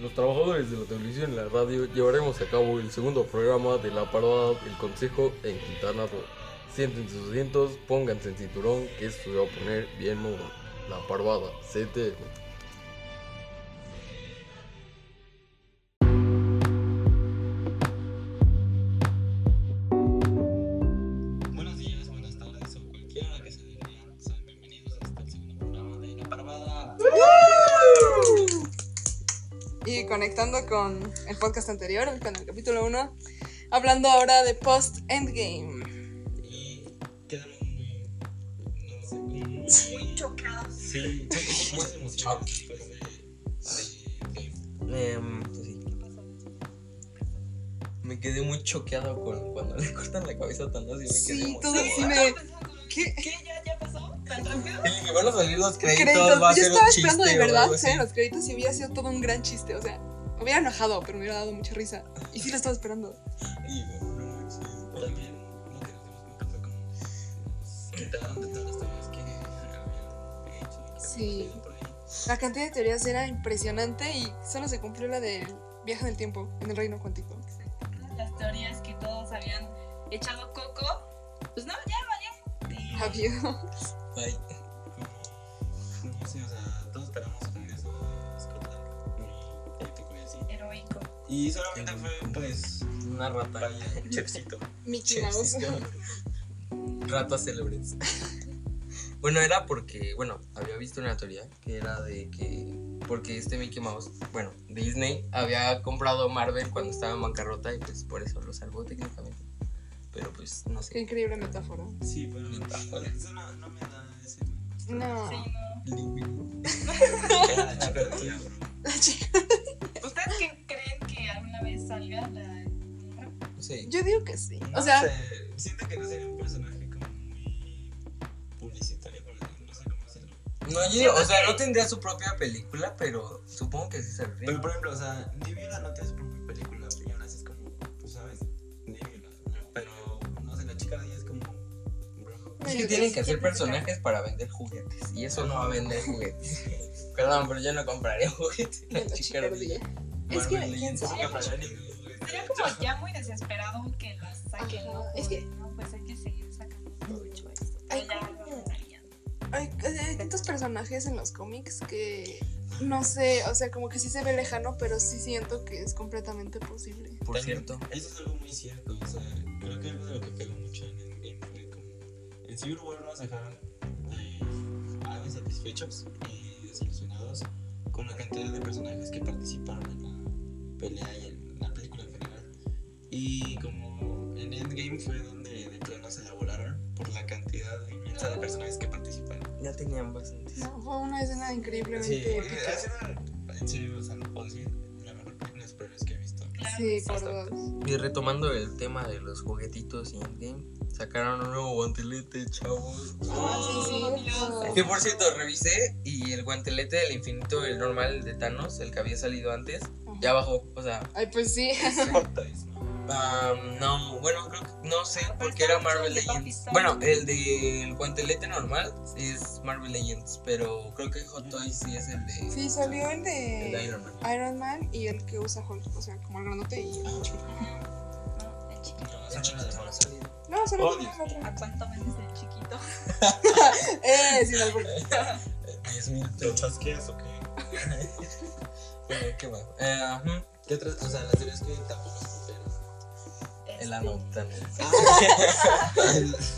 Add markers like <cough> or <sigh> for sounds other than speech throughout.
los trabajadores de la televisión y la radio llevaremos a cabo el segundo programa de la parada El Consejo en Quintana Roo. Siéntense sus asientos, pónganse en cinturón, que esto se va a poner bien movido. La parvada, CT. Con el podcast anterior, con el capítulo 1, hablando ahora de Post Endgame. Y quedamos muy. No sé, como muy chocados. Sí, sí, muy emocionados después de. de- pues sí. Me quedé muy choqueado con cuando le cortan la cabeza a Thanos y me quedé Sí, muy todo así de. ¿Qué? ¿Qué? ¿Ya, ya pasó? ¿Tan rápido? Y que van a salir los créditos, Créditos. va a Yo ser estaba un esperando chiste de o verdad así. los créditos y hubiera sido todo un gran chiste. O sea, me hubiera enojado, pero me hubiera dado mucha risa. Y sí lo estaba esperando. Y no manches, también lo que fue como. Quitaron de todas las teorías que habían hecho. que Sí. por ahí. La cantidad de teorías era impresionante y solo se cumplió la del viaje en el tiempo en el reino cuántico. Las teorías que todos habían echado coco. Pues no, ya vaya. Adiós. Ay, Y solamente fue, pues, una rata. vaya, un <laughs> chefcito. Mickey Mouse. Ratas célebres. <laughs> bueno, era porque, bueno, había visto una teoría que era de que, porque este Mickey Mouse, bueno, Disney había comprado Marvel cuando estaba en bancarrota y pues por eso lo salvó técnicamente. Pero pues no Qué sé. increíble metáfora. Sí, pero Metáfora. eso no, no me da ese. No. Sí, no. <laughs> La chica salga la. Sé. Yo digo que sí. No O sea, sé, siento que no sería un personaje como muy publicitario, pero no sé cómo hacerlo. No, yo, o sea, no tendría su propia película, pero supongo que sí se Pero por ejemplo, o sea, Nebula no tiene su propia película, y aún así es como, tú sabes, ¿no? Pero, no sé, la chica de ella es como, bro. Es que tienen que hacer personajes para vender juguetes. Y eso no va a vender juguetes. <laughs> Perdón, pero yo no compraría juguetes. <laughs> de la chica ardilla. Es que, ¿quién Legends. sabe? Sería como ya muy desesperado que las saquen, ¿no? Es que- No, pues hay que seguir sacando mucho esto. Ay, Pero ya ¿cómo? lo harían. Hay, hay tantos personajes en los cómics que no sé, o sea, como que sí se ve lejano, pero sí siento que es completamente posible. Por cierto. Eso es algo muy cierto, o sea, creo que algo de lo que pegó mucho en fue como, en Civil War nos dejaron eh, algo satisfechos y desilusionados con la cantidad de personajes que participaron en la pelea y en la película en general. Y como en Endgame fue donde de plano se elaboraron por la cantidad inmensa de personajes que participaron. Ya tenían bastantes. No, fue una escena increíblemente Sí, épica. en serio, o sea, no puedo decir, la mejor película de superhéroes que he visto. Sí, por dos. Y retomando el tema de los juguetitos y Endgame, sacaron un nuevo guantelete, chavos. Ah, sí, sí. Que por cierto, revisé y el guantelete del infinito, el normal de Thanos, el que había salido antes, ya bajó. O sea, Ay, pues sí. <laughs> Um, no, bueno, creo que no sé Pero porque era Marvel de Legends. Bueno, el del guantelete normal es Marvel Legends, pero creo que Hot Toys sí es el de, Sí, salió el el de de Iron Man. Iron Man y el que usa Hulk, o sea, como el granote y el chiquito. No, el chiquito. No, salir. No, solo Oh, el. ¿A cuánto vendes el chiquito? <laughs> Eh, sin albur. 10 mil ¿Te chasqueas o qué? Bueno, <laughs> ¿qué va? Eh, ¿Qué otras? O sea, las teorías que tampoco se. El Este, ano también. <laughs>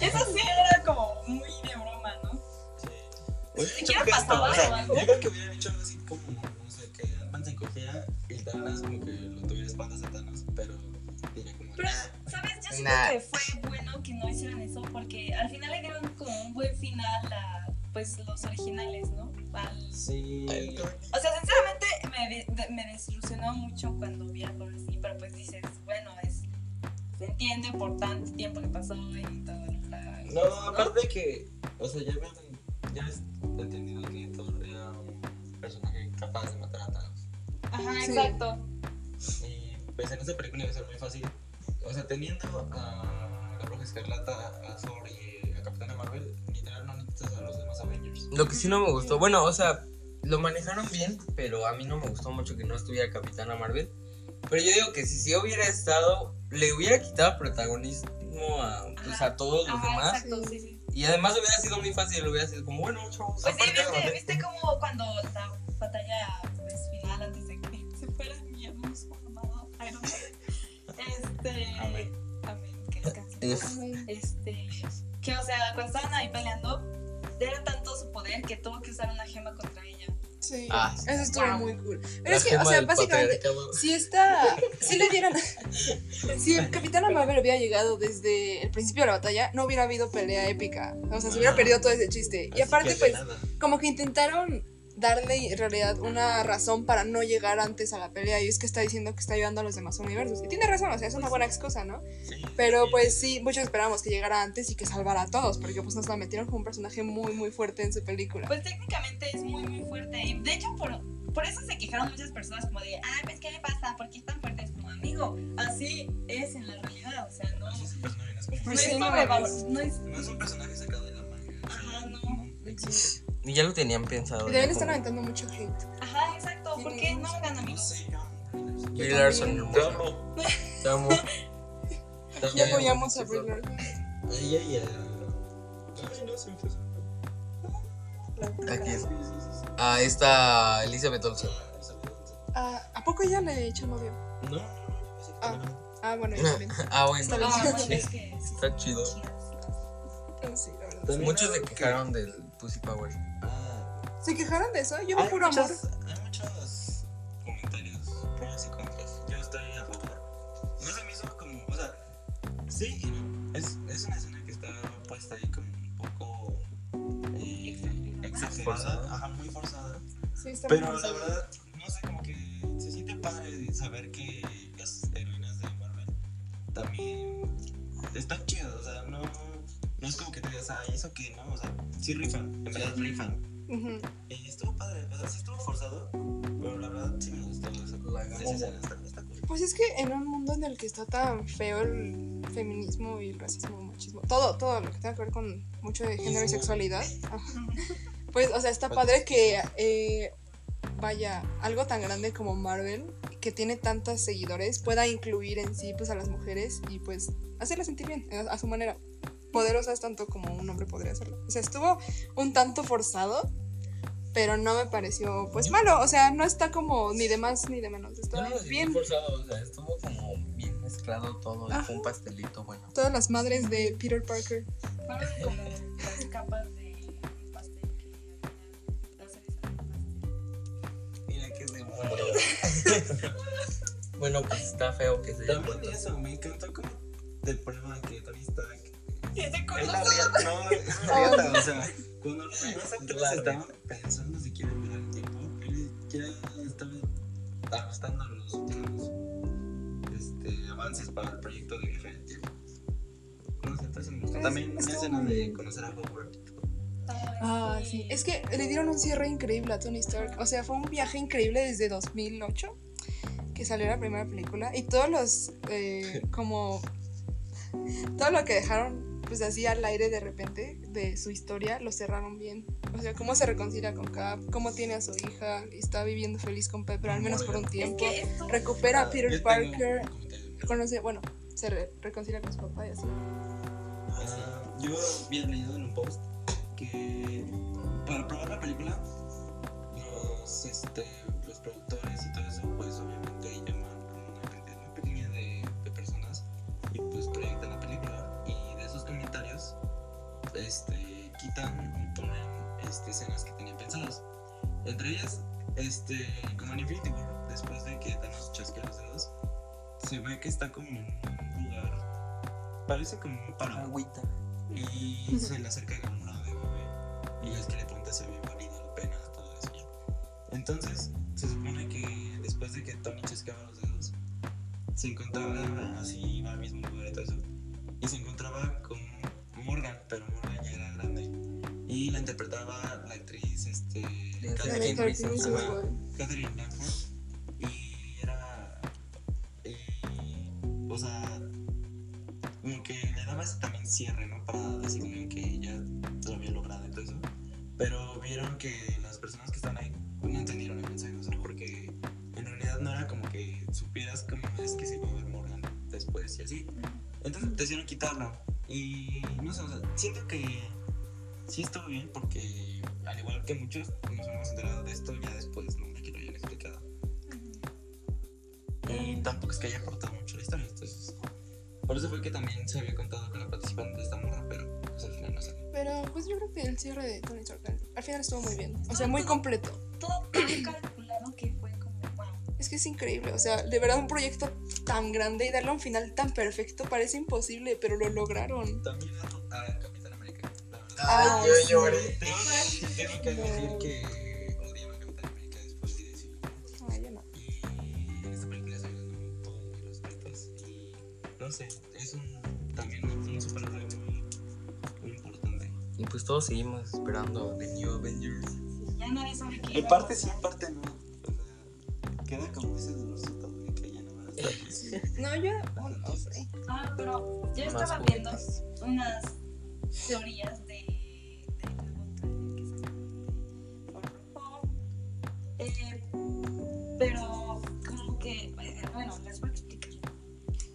Eso sí era como muy de broma, ¿no? Sí. Hubiera siquiera pasaba o sea. Yo creo que hubieran hecho algo así como, no sé, que Ant-Man se encogía y Thanos como que lo tuviera espaldas a Thanos, pero diría como... Pero, ¿sabes? Yo siento Nah. que fue bueno que no hicieran eso porque al final le dieron como un buen final a pues los originales, ¿no? Al- Sí. O sea, sinceramente me, me desilusionó mucho cuando vi algo así, pero pues dices, bueno, es se entiende por tanto tiempo que pasó y todo. la- No, aparte de que, o sea, ya habían, ya has entendido que Thor era un personaje capaz de matar a Thanos. Ajá, Sí. exacto. Y pues en esta película iba a ser muy fácil. O sea, teniendo a la Bruja Escarlata, a Thor y a Capitana Marvel, literal no necesitas a los demás Avengers. Lo que sí no me gustó, bueno, o sea, lo manejaron bien, pero a mí no me gustó mucho que no estuviera Capitana Marvel. Pero yo digo que si sí hubiera estado, le hubiera quitado protagonismo a, pues, a todos los Ajá, demás. exacto, sí, sí. Y además hubiera sido muy fácil, hubiera sido como, bueno, chavos, Pues sí, ¿viste, viste como cuando la batalla pues, final antes de que <laughs> se fuera mi hermoso amado Iron? Este. Amén. Amén, que descanse. Es- Este. Que, o sea, cuando estaban ahí peleando, era tanto su poder que tuvo que usar una gema contra. Sí, Ah, eso estuvo Wow. muy cool. Pero la es que, o sea, básicamente, si esta, si le dieran, <laughs> si el Capitán Marvel hubiera llegado desde el principio de la batalla, no hubiera habido pelea épica. O sea, se hubiera perdido todo ese chiste. Y aparte, pues, nada. como que intentaron darle en realidad una razón para no llegar antes a la pelea y es que está diciendo que está ayudando a los demás universos y tiene razón, o sea, es una buena excusa, ¿no? Sí, Pero sí. pues sí, muchos esperábamos que llegara antes y que salvara a todos porque pues nos la metieron como un personaje muy muy fuerte en su película. Pues técnicamente es muy, muy fuerte. Y de hecho, por, por eso se quejaron muchas personas como de, ay, pues, ¿qué le pasa? ¿Por qué es tan fuerte? Es como, amigo, así es en la realidad. O sea, no, Así es el personaje, no es no Pues es no es No es un personaje sacado de la manga. Ajá, no. No. Y ya lo tenían pensado. Y ya también están aventando mucho hate. Ajá, exacto. ¿Por qué no No amigos? sé, yo. Brie Larson, hermosa. amo. Te amo. <laughs> Ya apoyamos a Brie Larson. A ella y a. Ay, no, se me. Aquí es. A esta Elizabeth Olsen. Ah. Ah, ¿A poco ella le echó novio? No, no, no. ese Ah. Ah, bueno, yo también. <laughs> Ah, bueno. Está Ah, bien. bueno, es que Está chido. Sí, la verdad. También Muchos se quejaron del Pussy Power. Ah, ¿Se quejaron de eso? Yo hay puro amor. muchas- Hay muchos comentarios pros y contras. Yo estoy a favor. No se me hizo como. O sea, sí y no. Es, es una escena que está puesta ahí como un poco. eh, exagerada. Ajá, muy forzada. Sí, está Pero muy la verdad, no sé, como que se siente padre saber que las heroínas de Marvel también están chidas, o sea, no, no es como que te digas, ay, eso que no, o sea, sí rifan, en verdad rifan. Y estuvo padre, o sea, sí estuvo forzado, pero la verdad sí me gustó. Pues es que en un mundo en el que está tan feo el feminismo y el racismo, el machismo, todo, todo lo que tenga que ver con mucho de género y sexualidad, ajá, <laughs> pues, o sea, está padre que, eh, vaya, algo tan grande como Marvel, que tiene tantos seguidores, pueda incluir en sí, pues, a las mujeres y, pues, hacerlas sentir bien, a, a su manera. Poderosas tanto como un hombre podría hacerlo. O sea, estuvo un tanto forzado, pero no me pareció, pues, malo. O sea, no está como ni de más ni de menos. Está No, sí, bien. forzado, o sea, estuvo como bien mezclado todo. y Ajá. fue un pastelito bueno. Todas las madres de Peter Parker. fueron como las capas de <laughs> bueno, pues está feo que se También eso, me encantó como te prueban que Y ese Es la riata, no, es riata, o sea, cuando los La estaban pensando si quieren ver el tiempo, él ya estaba ajustando los últimos este, avances para el proyecto de viaje tiempo. Sé, entonces me gustó. Es- También estuvo escena de conocer a Howard. Ah, sí. Es que le dieron un cierre increíble a Tony Stark. O sea, fue un viaje increíble desde 2008 que salió la primera película. Y todos los, eh, <laughs> como, todo lo que dejaron, pues así al aire de repente de su historia, lo cerraron bien. O sea, cómo se reconcilia con Cap, cómo tiene a su hija y está viviendo feliz con Pepper, al menos por un tiempo. Recupera a Peter Parker, conoce, bueno, se re- reconcilia con su papá y así. Ah, yo había leído en un post que para probar la película, los, este, los productores y todo eso, pues obviamente este, escenas que tenían pensadas. Entre ellas, este, como en Infinity War, después de que Thanos chasquea los dedos, se ve que está como en un lugar, parece como un páramo. Agüita. Y se le acerca Gamora de bebé. Y es que le pregunta si había valido la pena todo eso. Entonces, se supone que después de que Tony chasqueaba los dedos, se encontraba así, iba al mismo lugar y todo eso. Y se encontraba con Morgan, pero Morgan ya era. Y la interpretaba la actriz, este. Catherine-. Catherine bien porque al igual que muchos nos hemos enterado de esto ya después, no de que lo hayan explicado. Y tampoco es que haya aportado mucho la historia, entonces... Por eso fue que también se había contado con la participante de esta morra, pero pues al final no salió. Pero pues yo creo que el cierre de Tony Stark al final estuvo muy bien. O sea, muy completo. Todo calculado que fue como, wow. Es que es increíble. O sea, de verdad un proyecto tan grande y darle un final tan perfecto parece imposible, pero lo lograron. También Verdad. Ah, yo sí. lloré. <laughs> Tengo, que admitir que odiaba a Capitán América después de decirlo. Ay, yo no. Y en esta película se todos muy respetos. Y no sé, es un, también un superhéroe muy, muy importante. Y pues todos seguimos esperando The New Avengers. Ya nadie sabe qué. En parte sí, en parte no. O sea, queda como ese dolorcito de que ya no va a estar. <laughs> No, yo no, no sé. Ah, pero yo estaba viendo unas teorías de, bueno, les voy a explicar.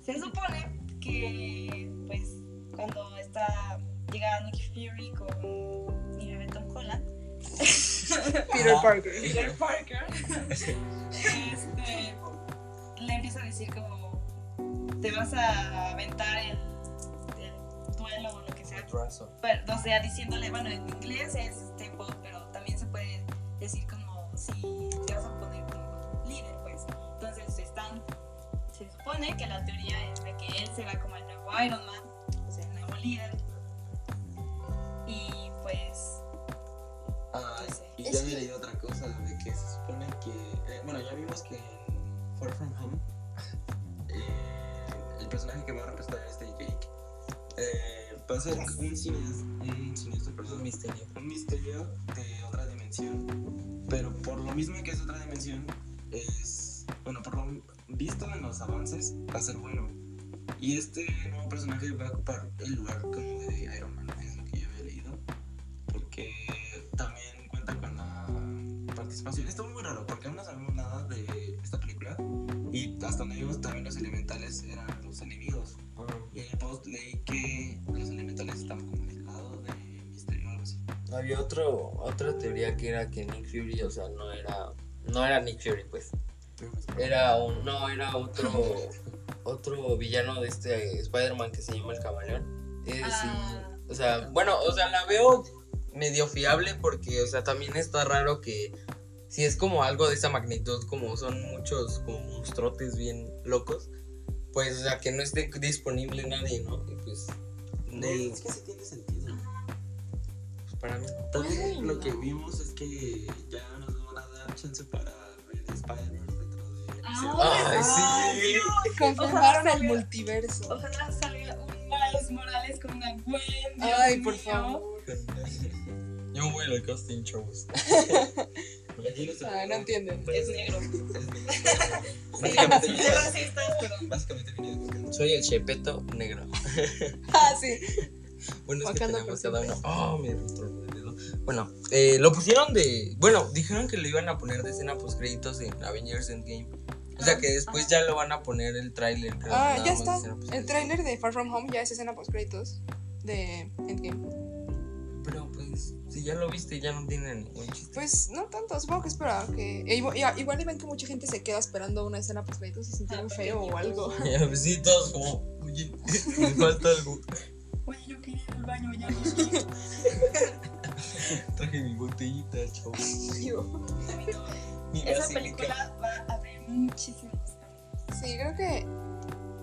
Se supone que, pues, cuando está llega Nick Fury con mi bebé Tom Holland, <laughs> Peter Parker. Peter Parker, este, le empieza a decir como, te vas a aventar el, el duelo o lo que sea. Pero, o sea, diciéndole, bueno, en inglés es up, pero también se puede decir como si supone que la teoría es de que él será como el nuevo Iron Man, o sea, el nuevo líder. Y pues, Ah, No sé. y ya había leído otra cosa de que se supone que. eh, bueno, ya vimos que en Far From Home, eh, el personaje que va a representar este Jake eh, va a ser un siniestro, un Un perdón, misterio. un misterio de otra dimensión. Pero por lo mismo que es otra dimensión, es. Los avances, va a ser bueno. Y este nuevo personaje va a ocupar el lugar como de Iron Man, es lo que yo había leído. Porque también cuenta con la participación. Estuvo muy raro, porque aún no sabemos nada de esta película. Y hasta donde vimos también los elementales eran los enemigos. Y en el post leí que los elementales estaban como del lado de Misterio o algo así. Había otro, otra teoría que era que Nick Fury, o sea, no era, no era Nick Fury, pues. Era un, no, era otro, <laughs> otro villano de este Spider-Man que se llama el Camaleón. Es, Ah. o sea, bueno, o sea, la veo medio fiable porque, o sea, también está raro que si es como algo de esa magnitud, como son muchos como monstruotes bien locos, pues, o sea, que no esté disponible nadie, ¿no? Y pues, No, es que sí tiene sentido. pues, para mí. También lo que vimos es que ya nos van a dar chance para ver Spider-Man. Ay, sí. Confirmaron el multiverso. ojalá salga un Miles Morales con una Gwen. Dios Ay, por favor. <laughs> Yo voy a los casting shows. Ah, no entienden. Es negro. <laughs> <laughs> Básicamente, básicamente Soy el Chepeto negro. Ah, sí. Bueno, es que tenemos cada uno. Oh, me retorno el dedo. Bueno, eh, lo pusieron de. Bueno, dijeron que lo iban a poner de escena post créditos en Avengers Endgame. O sea que después ya lo van a poner el tráiler. creo, Ah, ya está. El tráiler de Far From Home ya es escena post créditos de Endgame. Pero pues, si ya lo viste, ya no tiene ningún chiste. Pues no tanto, supongo que espera que e igual, ya- igual y ven que mucha gente se queda esperando una escena post créditos y sintieron Ah, feo o algo. Pues sí, todos como. Oye, <laughs> me falta algo. Oye, yo quería ir al baño, ya no sé. <laughs> Traje mi botellita, chavo. Esa película va cambios. Sí, creo que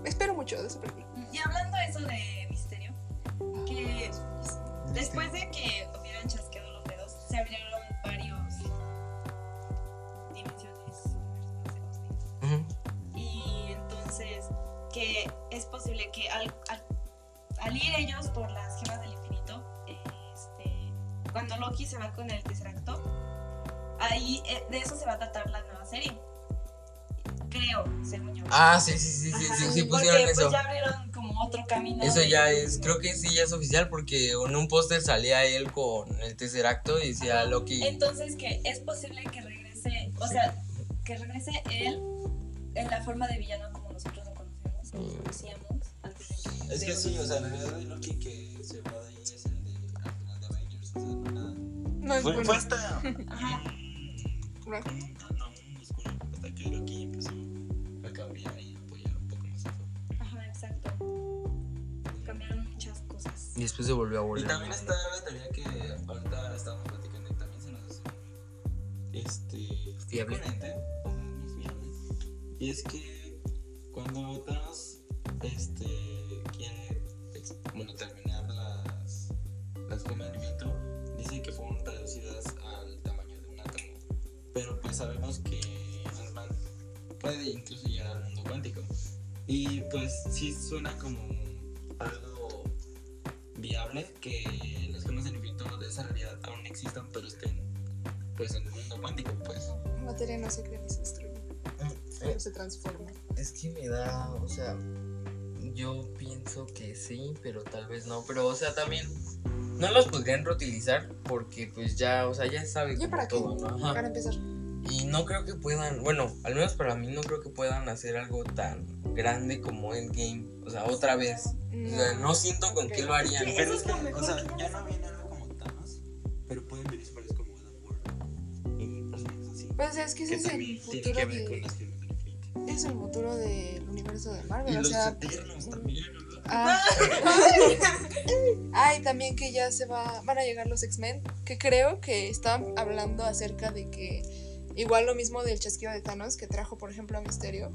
espero mucho de esa película. Y hablando de eso de misterio, que después de que hubieran chasqueado los dedos, se abrieron varios dimensiones, dice. Ujú. Y entonces, que es posible que al, al, al ir ellos por las gemas del infinito, este, cuando Loki se va con el Tesseracto, ahí eh, de eso se va a tratar la nueva serie. Creo, según yo. Ah, sí, sí, sí, sí, Ajá, sí, sí, porque pusieron pues eso. ya abrieron como otro camino. Eso de- ya es, creo que sí ya es oficial porque en un póster salía él con el tercer acto y decía Ajá. Loki. Entonces que es posible que regrese, o sea, que regrese él en la forma de villano como nosotros lo conocemos, como lo conocíamos antes de Es que sí, o sea, en realidad el Loki que se va de ahí es el de al final de Avengers, o sea, no nada. No es Fue, bueno. fue hasta Ajá. Y después se volvió a Y volver. también está la teoría que ahorita estábamos platicando y también se nos hace este, Fiable. Y es que cuando Thanos este, quiere bueno, terminar las, las gemas del viento, dice que fueron reducidas al tamaño de un átomo. Pero pues sabemos que Ant-Man puede incluso llegar al mundo cuántico. Y pues sí suena como algo viable que las gemas del infinito de esa realidad aún existan, pero estén pues en el mundo cuántico, pues. La materia no se crea ni se destruye. Solo se transforma. Es que me da, o sea, yo pienso que sí, pero tal vez no. Pero, o sea, también no los podrían reutilizar porque, pues ya, o sea, ya sabe ¿Ya para qué? todo, ¿no? Ajá. Para empezar. Y no creo que puedan, bueno, al menos para mí no creo que puedan hacer algo tan grande como Endgame. O sea, otra vez. O sea, no siento con qué lo harían. Sí, Pero es que, o sea, ya no viene algo como Thanos, pero pueden venir historias como Adam Warlock y personas así. Pues es que ese que es el también tiene futuro que ver con de. Es el futuro del universo de Y Marvel. O los sea. eternos también, ¿verdad? Ah. <laughs> Ay, también que ya se va, van a llegar los X-Men, que creo que estaban hablando acerca de que igual lo mismo del chasquido de Thanos que trajo, por ejemplo, a Misterio,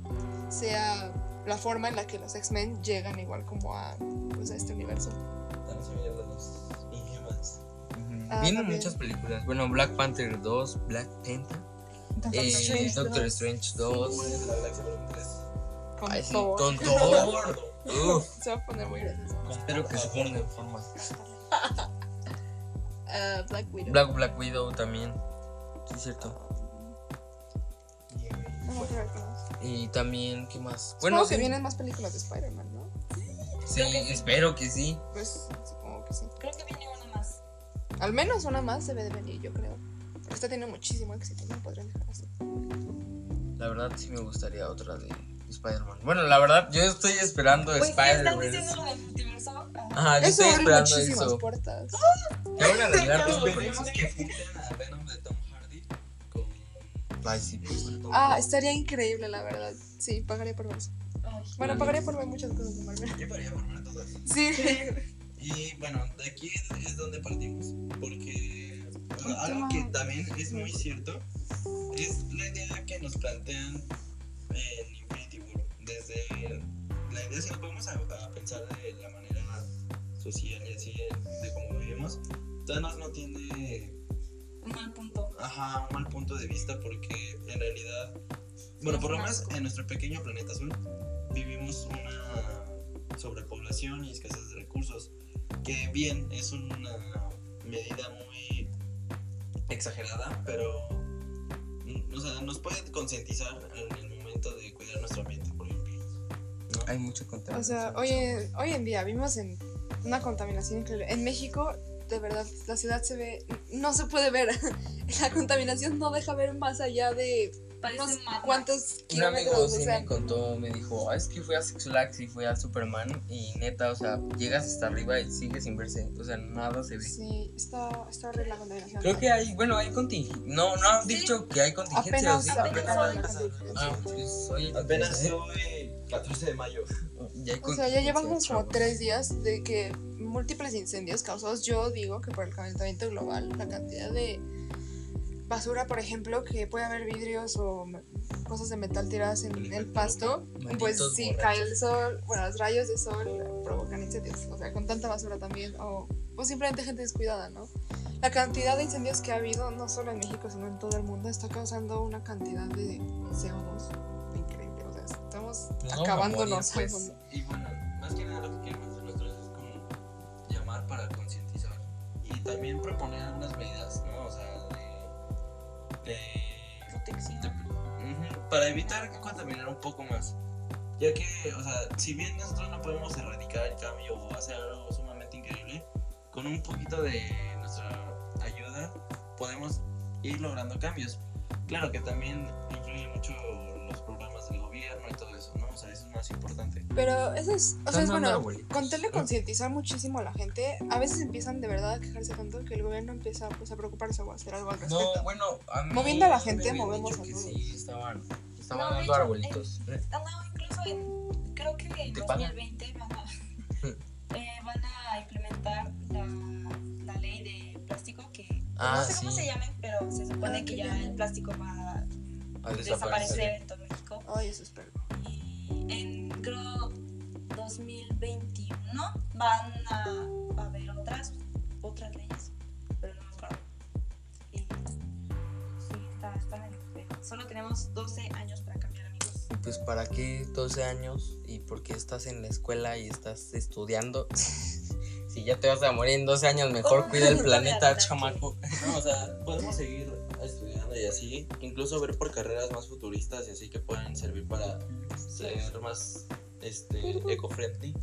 sea la forma en la que los X-Men llegan igual como a, pues, a este universo. También se vienen los Inhumans. Ah, Vienen también. muchas películas. Bueno, Black Panther 2, Black Panther, eh, Strange Doctor 2, Strange 2. Guardianes de la Galaxia Volumen 3. con Ay, sí, Thor. con. <laughs> Uf, Se va a poner muy gracioso. espero que se ponga en forma. <laughs> Ah, Black Widow. Black, Black Widow también. Sí, es cierto. No me acuerdo qué más. Y también, ¿qué más? Bueno, Bueno, que sí, vienen más películas de Spider-Man, ¿no? sí, espero que sí. Pues supongo que sí. Creo que viene una más. Al menos una más debe de venir, yo creo. Esta tiene muchísimo éxito, no podrían dejar así. La verdad, sí me gustaría otra de Spider-Man. Bueno, la verdad, yo estoy esperando Pues Spider-Man. diciendo lo del multiverso. ah, Ajá, yo Eso estoy esperando muchísimas eso. puertas. <laughs> Que van a arreglar todo. esperemos que a Ay, sí, pues. Ah, estaría increíble, la verdad. Sí, pagaría por ver eso. ay. Bueno, pagaría por ver muchas cosas de Marvel. Yo podría formar todas. Sí. Y bueno, de aquí es, donde partimos. Porque bueno, algo que también es muy cierto es la idea que nos plantean en Infinity War. Desde la idea, si nos podemos a, a pensar de la manera social y así de, de cómo vivimos, Thanos no tiene Un mal punto. ajá, un mal punto de vista porque en realidad, bueno, por lo menos en nuestro pequeño planeta azul vivimos una sobrepoblación y escasez de recursos, que bien es una medida muy exagerada, pero mm, o sea, nos puede concientizar en el momento de cuidar nuestro ambiente, por ejemplo. ¿no? Hay mucho contenido. O sea, hoy en, hoy en día vivimos en una contaminación increíble. En México, de verdad, la ciudad se ve, no se puede ver. <laughs> La contaminación no deja ver más allá de Parece unos cuantos Un amigo kilómetros. O sí sea, me contó, me dijo, "Ah, es que fui a Six Flags y fui a Superman y neta, o sea, llegas hasta arriba y sigue sin verse, o sea, nada se ve. sí, está, está horrible la contaminación. Creo que hay, bueno, hay contingencia. No, no han Sí. dicho que hay contingencia, ¿o apenas, sí? apenas apenas. Ah, pues hoy Apenas ¿eh? Hoy, 14 de mayo. Ya O sea, ya llevamos contingencia, como chavos. tres días de que múltiples incendios causados. Yo digo que por el calentamiento global, la cantidad de basura, por ejemplo, que puede haber vidrios o cosas de metal tiradas en el pasto, Malditos pues si borrachos. cae el sol, bueno, los rayos de sol provocan incendios. O sea, con tanta basura también, o, o simplemente gente descuidada, ¿no? La cantidad de incendios que ha habido, no solo en México, sino en todo el mundo, está causando una cantidad de CO2 increíble. O sea, estamos a acabándonos morir, al pues. Y bueno, más que nada lo que queremos hacer nosotros es como llamar para concientizar y también proponer algunas medidas, ¿no? O sea, de... de- Protección. de- ujú, para evitar contaminar un poco más. Ya que, o sea, si bien nosotros no podemos erradicar el cambio o hacer algo sumamente increíble, con un poquito de nuestra ayuda podemos ir logrando cambios. Claro que también influye mucho los programas del gobierno y todo eso, ¿no? O sea, eso es más importante. Pero eso es, o sea, es bueno, arbolitos. con tal de concientizar muchísimo a la gente, a veces empiezan de verdad a quejarse tanto que el gobierno empieza pues, a preocuparse o a hacer algo al respecto. No, bueno, a mí Moviendo a la me gente, habían movemos dicho a que todos. sí, estaban, estaban No, dando hecho, arbolitos. Ah, no, incluso en, creo que en ¿Te pagan? 2020 van a, eh, van a implementar la, la ley de plástico que Ah, no sé cómo sí. se llamen, pero se supone Ah, que ya bien. el plástico va A a desaparecer en todo Eso espero. Y en creo 2021 van a, a haber otras otras leyes, pero no me acuerdo. Y sí, está, está en el- Solo tenemos 12 años para cambiar, amigos. Pues para qué 12 años y por qué estás en la escuela y estás estudiando. <laughs> si ya te vas a morir en 12 años, mejor cuida el planeta, chamaco. No, o sea, podemos seguir y así, incluso ver por carreras más futuristas y así que puedan servir para ser más este, eco-friendly.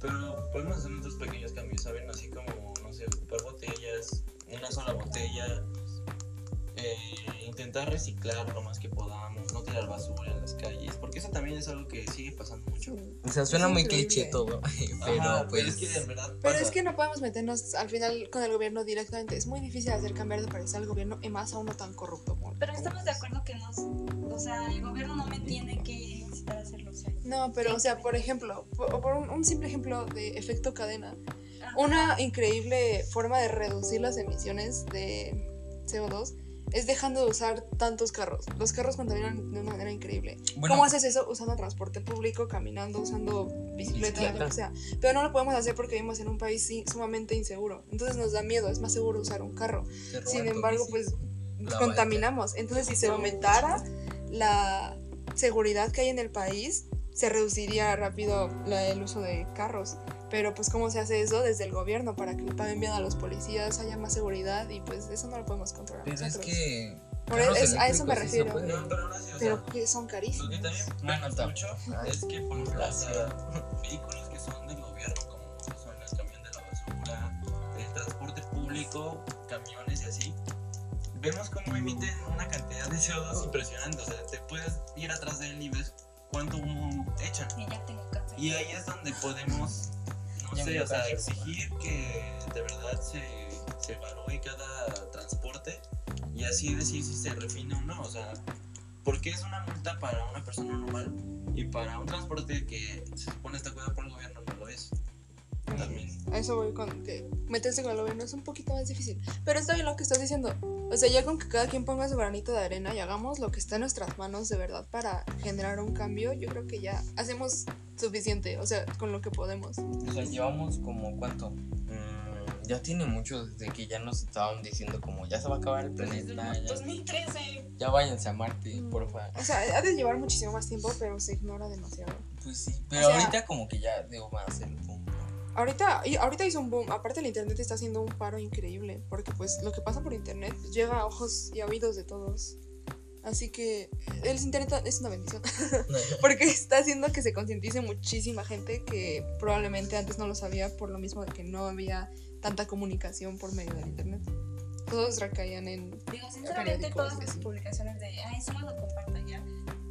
Pero podemos hacer otros pequeños cambios, ¿saben? Así como, no sé, ocupar botellas, una sola botella, eh, intentar reciclar lo más que podamos, no tirar basura en las calles, porque eso también es algo que sigue pasando mucho. O sea, suena Es muy increíble. cliché todo, <laughs> pero Ajá, pues... es que de verdad Pero es que no podemos meternos al final con el gobierno directamente. Es muy difícil hacer cambiar de parecer al gobierno y más a uno tan corrupto. como- Pero estamos de acuerdo que nos, o sea, el gobierno no me tiene que incitar a hacerlo. O sea, No, pero o sea, por ejemplo, por, por un, un simple ejemplo de efecto cadena, Ajá. una increíble forma de reducir las emisiones de CO2 es dejando de usar tantos carros. Los carros contaminan de una manera increíble. Bueno, ¿Cómo haces eso? Usando transporte público, caminando, usando bicicleta, Bicicleta. lo que sea. Pero no lo podemos hacer porque vivimos en un país sumamente inseguro. Entonces nos da miedo, es más seguro usar un carro. Sin embargo, pues contaminamos. Entonces, si se aumentara la seguridad que hay en el país, se reduciría rápido la- el uso de carros. Pero pues cómo se hace eso desde el gobierno para que le paguen bien a los policías, haya más seguridad y pues eso no lo podemos controlar Pero es nosotros. que... Por carros es- a eso me sí refiero. puede. No, pero aún así, o sea, Pero que son Lo que carísimos. también Bueno, mucho Ay. es que, por ejemplo, o sea, vehículos que son del gobierno, como son el camión de la basura, el transporte público, camiones y así, vemos cómo emiten una cantidad de CO2 impresionante. O sea, te puedes ir atrás de él y ves cuánto humo echan. Y ya tengo cáncer. Y ahí es donde podemos, no me sé, o sea, exigir que de verdad se, se evalúe cada transporte y así decir si se refina o no. O sea, porque es una multa para una persona normal y para un transporte que se supone está cuidado por el gobierno no lo es. También. A eso voy con que meterse con el gobierno es un poquito más difícil. Pero está bien lo que estás diciendo. O sea, ya con que cada quien ponga su granito de arena y hagamos lo que está en nuestras manos de verdad para generar un cambio, yo creo que ya hacemos suficiente. O sea, con lo que podemos. O sea, llevamos como cuánto. Mm, ya tiene mucho desde que ya nos estaban diciendo como ya se va a acabar el Desde planeta, el ya, 2013. ya váyanse a Marte, Mm. porfa. O sea, ha de llevar muchísimo más tiempo, pero se ignora demasiado. Pues sí, pero sea- ahorita como que ya digo, va a ser el boom. Ahorita, y ahorita hizo un boom. Aparte, el internet está haciendo un paro increíble. Porque, pues, lo que pasa por internet llega a ojos y a oídos de todos. Así que el internet es una bendición. <laughs> <laughs> porque está haciendo que se concientice muchísima gente que probablemente antes no lo sabía por lo mismo de que no había tanta comunicación por medio del internet. Todos recaían en. Digo, sinceramente, todas así. publicaciones de, ay, solo lo compartan ya.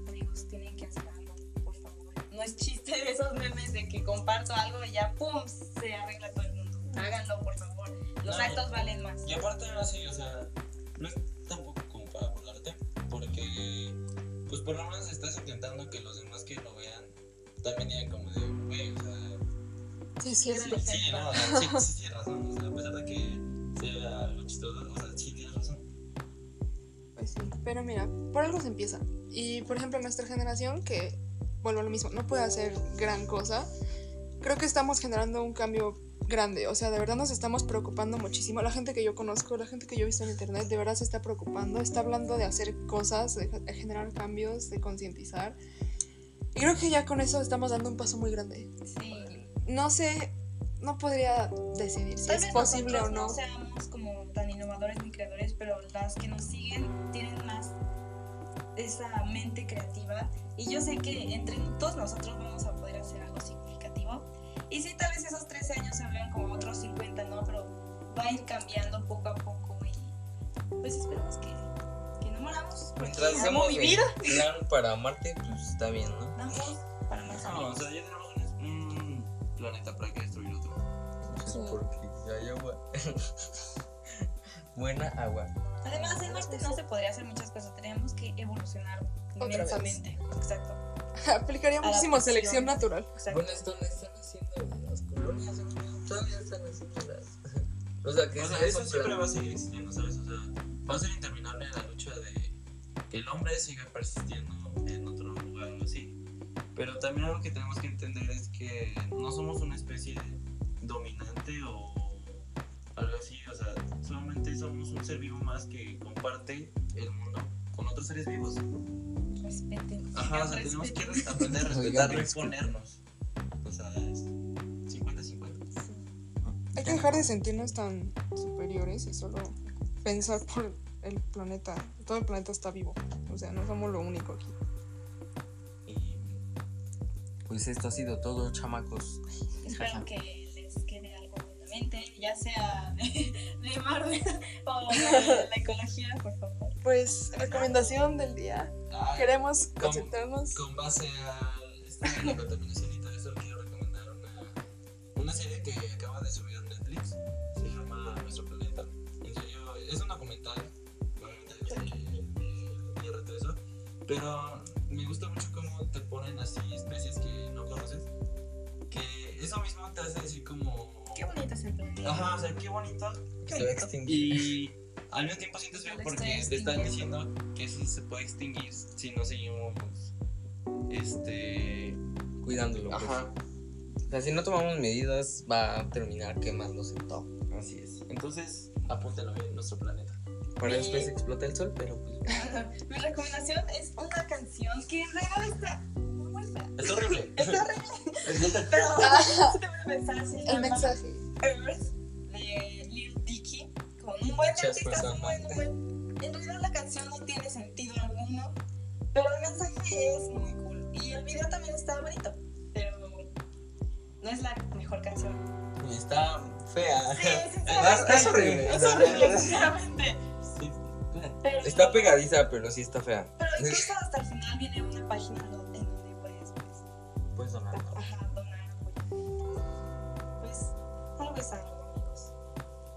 Amigos, tienen que hacer algo, por favor. No es chiste de esos memes de que comparto algo y ya, pum, se arregla todo el mundo. Háganlo, por favor. Los No, actos valen más. Y aparte, ahora sí, o sea, no es porque, pues por lo menos estás intentando que los demás que lo vean también digan como de, güey, o sea. Sí, sí, sí. Sí, no, o sea, sí, sí razón. O sea, a pesar de que sea algo chistoso, o sea, sí tienes razón. Pues sí, pero mira, por algo se empieza. Y por ejemplo, nuestra generación, que vuelvo a lo mismo, no puede hacer gran cosa, creo que estamos generando un cambio grande. O sea, de verdad nos estamos preocupando muchísimo. La gente que yo conozco, la gente que yo he visto en internet, de verdad se está preocupando, está hablando de hacer cosas, de, generar cambios, de concientizar. Y creo que ya con eso estamos dando un paso muy grande. Sí. No sé, no podría decidir si Tal es vez posible o no. no seamos como tan innovadores ni creadores, pero las que nos siguen tienen más esa mente creativa y yo sé que entre todos nosotros vamos a poder hacer algo significativo. Va a ir cambiando poco a poco y pues esperemos que, que no moramos. Mientras amo mi el vida. plan para Marte, pues está bien, ¿no? Vamos para más No, o sea, ya tenemos un, un planeta para que destruir otro. Sí. Porque hay agua. <laughs> Buena agua. Además, en Marte no se podría hacer muchas cosas. Tenemos que evolucionar Otra vez. inmensamente. Exacto. <laughs> Aplicaría muchísimo Adaptación. selección natural. exacto. Bueno, esto no están haciendo las colonias, todavía están haciendo las. <laughs> O sea, que O sea, sea eso siempre va a seguir existiendo, ¿sabes? O sea, va a ser interminable la lucha de que el hombre siga persistiendo en otro lugar o así. Pero también algo que tenemos que entender es que no somos una especie dominante o algo así. O sea, solamente somos un ser vivo más que comparte el mundo con otros seres vivos. Respeten. Ajá, o sea, tenemos que aprender a <laughs> respetar y respeto. ponernos. O sea, es 50-50. Hay que dejar de sentirnos tan superiores y solo pensar por el planeta. Todo el planeta está vivo. O sea, no somos lo único aquí. Y Pues esto ha sido todo, chamacos. Espero que les quede algo en la mente, ya sea de, de Marvel o de la ecología, por favor. Pues, recomendación del día. Ay, Queremos concentrarnos. con base a esta <laughs> contaminación y todo eso, quiero recomendar una, una serie que acaba de subir Netflix. Se llama Nuestro Planeta. En serio, es un documental. Obviamente de tierra y todo eso. Pero me gusta mucho cómo te ponen así especies que no conoces. Que eso mismo te hace decir como. Qué bonito es el planeta. Ajá, o sea, qué bonito. Se va a extinguir. Y al mismo tiempo sientes feo porque te están diciendo que sí se puede extinguir si no seguimos. Este. Cuidándolo. pues. O sea, si no tomamos medidas, va a terminar quemándose todo. así es. Entonces, apúntalo bien, nuestro planeta. Para Sí. después explota el sol, pero pues. <laughs> Mi recomendación es una canción que en realidad está muy fea. Es horrible. Está horrible, <laughs> pero <laughs> te El mensaje. Earth de Lil Dicky con un buen artista, un buen, un buen- En realidad la canción no tiene sentido alguno, pero el mensaje es muy cool. Y el video también está bonito, no es la mejor canción. Está fea. Sí, Es, sinceramente. es horrible. Es horrible, sinceramente. Sí. Pero, Está pegadiza, pero sí está fea. Pero incluso hasta el final viene una página donde, en donde puedes, pues, Puedes donar. ajá, donar. Pues, algo es algo, amigos.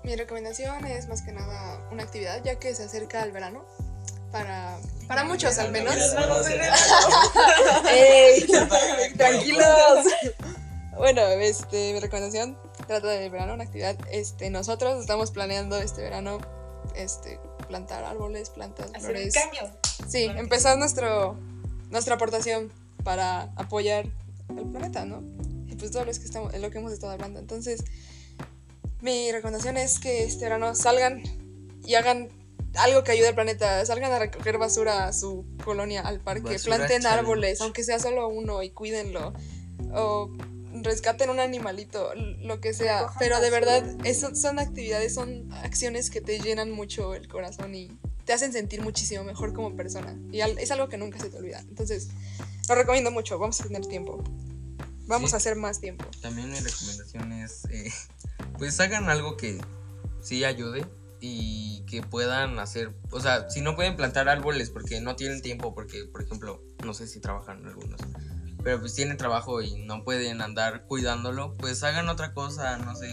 Mi recomendación es más que nada una actividad, ya que se acerca el verano. Para, para muchos al menos. Tranquilos. Bueno, este, mi recomendación trata del verano, una actividad. Este, nosotros estamos planeando este verano, este, plantar árboles, plantas, Hacer un flores. cambio. Sí, empezar nuestro, nuestra aportación para apoyar al planeta, ¿no? Y pues todo lo que, estamos, lo que hemos estado hablando. Entonces, mi recomendación es que este verano salgan y hagan algo que ayude al planeta. Salgan a recoger basura a su colonia, al parque, Basura planten challenge. árboles, aunque sea solo uno, y cuídenlo. O rescaten un animalito, lo que sea. Recojan Pero de verdad, eso son actividades, son acciones que te llenan mucho el corazón y te hacen sentir muchísimo mejor como persona. Y al- es algo que nunca se te olvida. Entonces, lo recomiendo mucho. Vamos a tener tiempo. Vamos Sí. a hacer más tiempo. También mi recomendación es, eh, <laughs> pues hagan algo que sí ayude y que puedan hacer, o sea, si no pueden plantar árboles porque no tienen tiempo, porque, por ejemplo, no sé si trabajan algunos, pero pues tienen trabajo y no pueden andar cuidándolo, pues hagan otra cosa, no sé,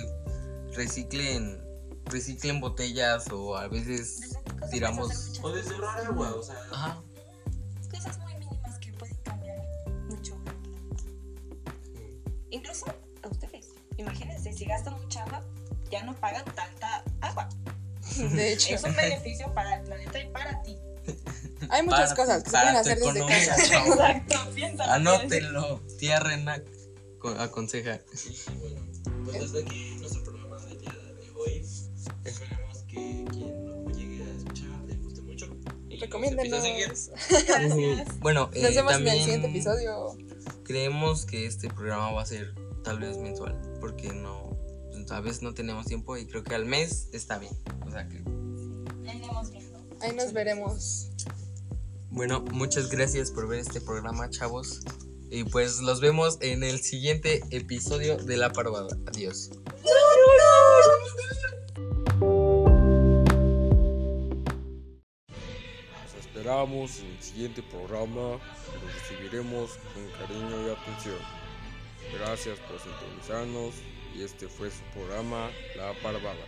reciclen, reciclen botellas o a veces Tiramos- O desde ahorrar agua, o sea. Ajá. Cosas muy mínimas que pueden cambiar mucho. Incluso a ustedes. Imagínense, si gastan mucha agua, ya no pagan tanta agua. De hecho, Es un beneficio para el planeta y para ti. <laughs> hay muchas Para- cosas que se pueden hacer desde economía, casa. chavo. <laughs> Exacto, piénsalo. Anótenlo, tía Rena co- aconseja. Sí, bueno. Pues hasta aquí nuestro programa del día de hoy. Esperemos que quien lo llegue a escuchar le guste mucho. Y nos Recomiéndennos. empiece a seguir. Gracias. Bueno, eh, Nos vemos también en el siguiente episodio. creemos que este programa va a ser tal vez mensual, porque no, pues, a veces no tenemos tiempo y creo que al mes está bien. O sea que Ya iremos viendo. Ahí nos veremos. Bueno, muchas gracias por ver este programa, chavos. Y pues los vemos en el siguiente episodio de La Parvada. Adiós. Los esperamos en el siguiente programa los recibiremos con cariño y atención. Gracias por sintonizarnos y este fue su programa La Parvada.